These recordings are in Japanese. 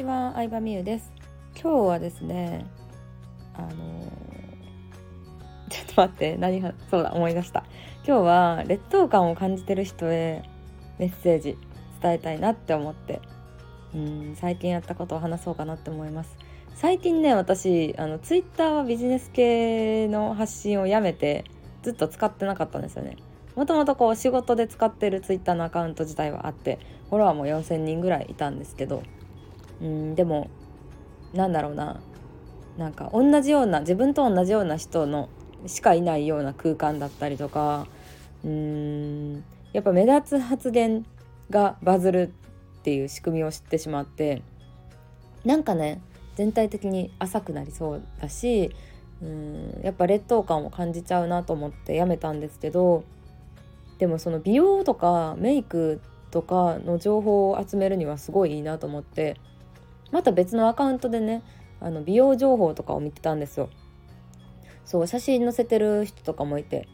ちは、相葉美優です。今日はですねあのー、ちょっと待って何がそうだ思い出した。今日は劣等感を感じてる人へメッセージ伝えたいなって思って。うん最近やったことを話そうかなって思います。最近ね私あのツイッターはビジネス系の発信をやめてずっと使ってなかったんですよね。もともとこう仕事で使ってるツイッターのアカウント自体はあってフォロワーも4,000人ぐらいいたんですけどうんでもなんだろうな。なんか同じような自分と同じような人のしかいないような空間だったりとかうーんやっぱ目立つ発言がバズるっていう仕組みを知ってしまってなんかね全体的に浅くなりそうだしうんやっぱ劣等感を感じちゃうなと思ってやめたんですけどでもその美容とかメイクとかの情報を集めるにはすごいいいなと思ってまた別のアカウントでねあの美容情報とかを見てたんですよ。そう写真載せてる人とかもいて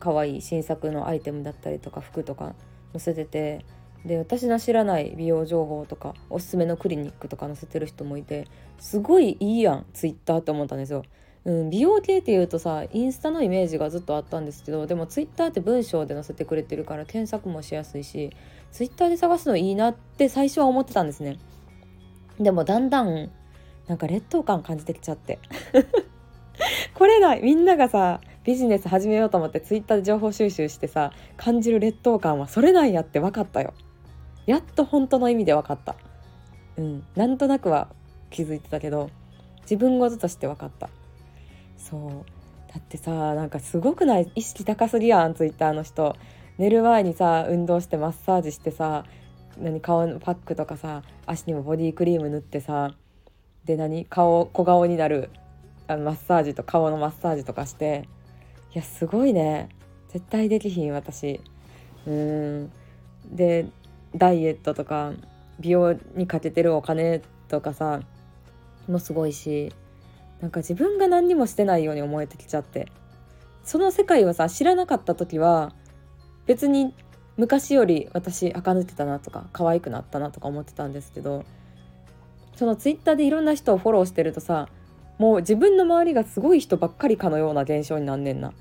可愛い新作のアイテムだったりとか服とか載せててで私の知らない美容情報とかおすすめのクリニックとか載せてる人もいてすごいいいやんツイッターって思ったんですよ。うん、美容系っていうとさインスタのイメージがずっとあったんですけどでもツイッターって文章で載せてくれてるから検索もしやすいしツイッターで探すのいいなって最初は思ってたんですね。でもだんだんなんか劣等感感じてきちゃって。これだみんながさビジネス始めようと思ってツイッターで情報収集してさ感じる劣等感はそれなんやって分かったよ。やっと本当の意味で分かった。うん。なんとなくは気づいてたけど自分事として分かった。そう。だってさなんかすごくない？意識高すぎやんツイッターの人。寝る前にさ運動してマッサージしてさ何顔のパックとかさ足にもボディクリーム塗ってさで何顔小顔になるあのマッサージと顔のマッサージとかしていやすごいね。絶対できひん私。うん。でダイエットとか美容にかけてるお金とかさもすごいしなんか自分が何にもしてないように思えてきちゃって。その世界をさ知らなかった時は別に昔より私垢抜けたなとか可愛くなったなとか思ってたんですけどそのツイッターでいろんな人をフォローしてるとさもう自分の周りがすごい人ばっかりかのような現象になんねんな。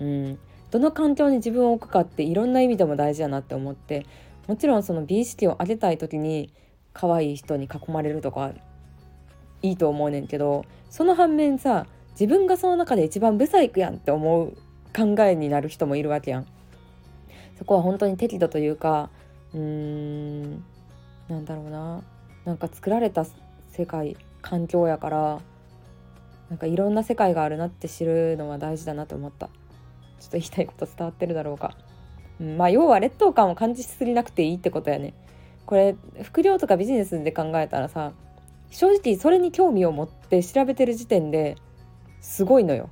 うん、どの環境に自分を置くかっていろんな意味でも大事やなって思ってもちろんその美意識を上げたい時に可愛い人に囲まれるとかいいと思うねんけどその反面さ自分がその中で一番ブサイクやんって思う考えになる人もいるわけやん。そこは本当に適度というかうーんなんだろうな。なんか作られた世界環境やからなんかいろんな世界があるなって知るのは大事だなと思った。ちょっと言いたいこと伝わってるだろうか、うん、まあ要は劣等感を感じすぎなくていいってことやね。これ副業とかビジネスで考えたらさ正直それに興味を持って調べてる時点ですごいのよ、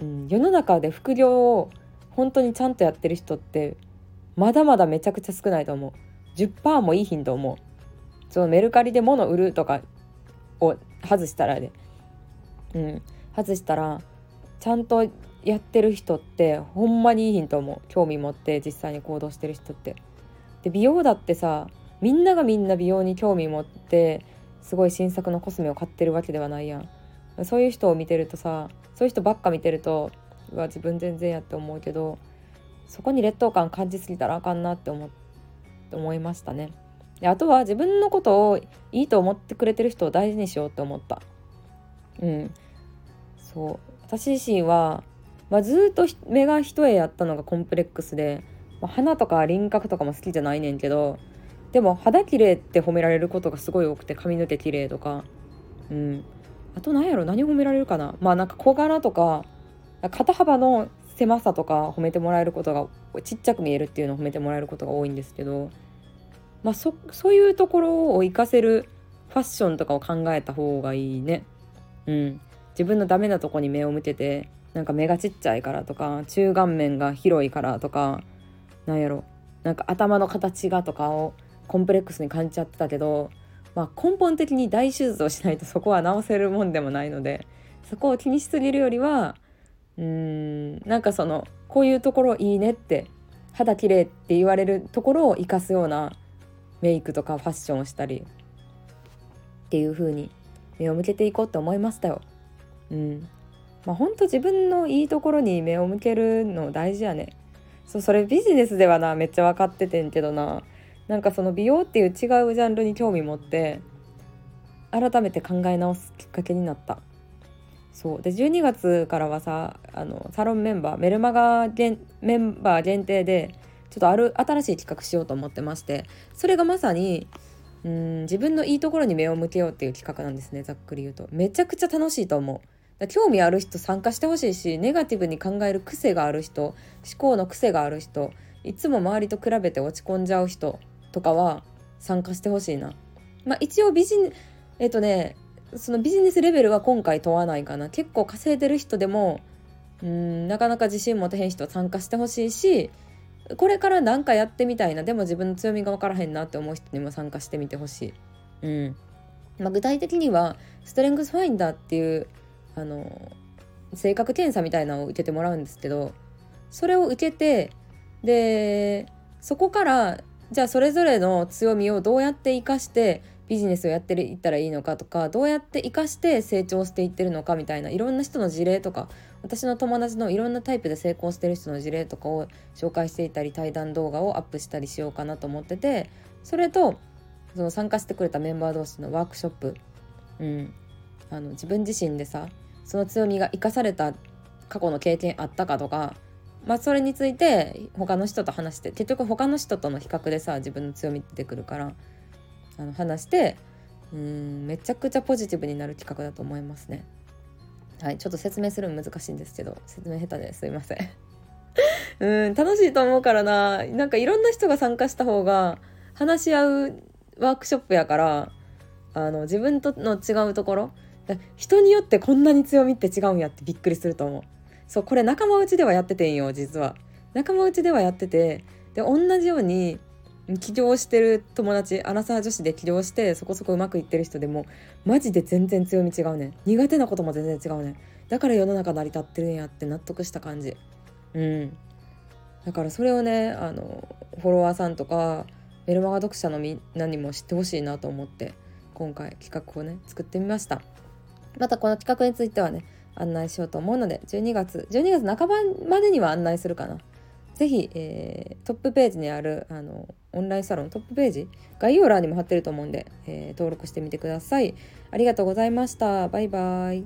うん、世の中で副業を本当にちゃんとやってる人ってまだまだめちゃくちゃ少ないと思う。10%もいい頻度思う。そのメルカリで物売るとかを外したらで、うん。外したらちゃんとやってる人ってほんまにいいヒント思う。興味持って実際に行動してる人って。で美容だってさみんながみんな美容に興味持ってすごい新作のコスメを買ってるわけではないやん。そういう人を見てるとさそういう人ばっか見てるとは自分全然やって思うけどそこに劣等感感じすぎたらあかんなって思って思いましたね。であとは自分のことをいいと思ってくれてる人を大事にしようって思った。うん、そう。私自身は、まあ、ずっと目が一重やったのがコンプレックスで、まあ、鼻とか輪郭とかも好きじゃないねんけどでも肌綺麗って褒められることがすごい多くて髪の毛綺麗とか。うん。あと何やろ何褒められるかな。まあなんか小柄とか肩幅の狭さとか褒めてもらえることがちっちゃく見えるっていうのを褒めてもらえることが多いんですけど、まあそ、そういうところを活かせるファッションとかを考えた方がいいね。うん、自分のダメなとこに目を向けてなんか目がちっちゃいからとか中顔面が広いからとかなんやろなんか頭の形がとかをコンプレックスに感じちゃってたけど、まあ、根本的に大手術をしないとそこは治せるもんでもないのでそこを気にしすぎるよりはうん。なんかそのこういうところいいねって肌綺麗って言われるところを生かすようなメイクとかファッションをしたりっていう風に目を向けていこうって思いましたよ。うん。まあ、ほんと自分のいいところに目を向けるの大事やね。そうそれビジネスではなめっちゃ分かっててんけどな。なんかその美容っていう違うジャンルに興味持って改めて考え直すきっかけになった。そう。で12月からはさあのサロンメンバーメルマガメンバー限定でちょっとある新しい企画しようと思ってましてそれがまさにうん自分のいいところに目を向けようっていう企画なんですねざっくり言うと。めちゃくちゃ楽しいと思う。興味ある人参加してほしいしネガティブに考える癖がある人思考の癖がある人いつも周りと比べて落ち込んじゃう人とかは参加してほしいな。まあ、一応ビジネえっ、とねそのビジネスレベルは今回問わないかな。結構稼いでる人でもうんなかなか自信持てへん人は参加してほしいしこれから何かやってみたいな。でも自分の強みが分からへんなって思う人にも参加してみてほしい。うん。まあ、具体的にはストレングスファインダーっていうあの性格検査みたいなのを受けてもらうんですけどそれを受けてでそこからじゃあそれぞれの強みをどうやって生かしてビジネスをやっていったらいいのかとかどうやって生かして成長していってるのかみたいないろんな人の事例とか私の友達のいろんなタイプで成功してる人の事例とかを紹介していたり対談動画をアップしたりしようかなと思っててそれとその参加してくれたメンバー同士のワークショップ、うん、あの自分自身でさその強みが生かされた過去の経験あったかとかまあそれについて他の人と話して結局他の人との比較でさ自分の強み出てくるからあの話してうんめちゃくちゃポジティブになる企画だと思いますね。はい、ちょっと説明するの難しいんですけど説明下手ですいません。うん楽しいと思うからな。なんかいろんな人が参加した方が話し合うワークショップやからあの自分との違うところ人によってこんなに強みって違うんやってびっくりすると思う。そうこれ仲間内ではやっててんよ実は。仲間内ではやっててで同じように起業してる友達アラサー女子で起業してそこそこうまくいってる人でもマジで全然強み違うねん。苦手なことも全然違うねん。だから世の中成り立ってるんやって納得した感じ。うん。だからそれをねあのフォロワーさんとかメルマガ読者のみんなにも知ってほしいなと思って今回企画をね作ってみました。またこの企画についてはね案内しようと思うので12月12月半ばまでには案内するかな。ぜひ、えー、トップページにあるあのオンラインサロントップページ概要欄にも貼ってると思うんで、えー、登録してみてください。ありがとうございました。バイバイ。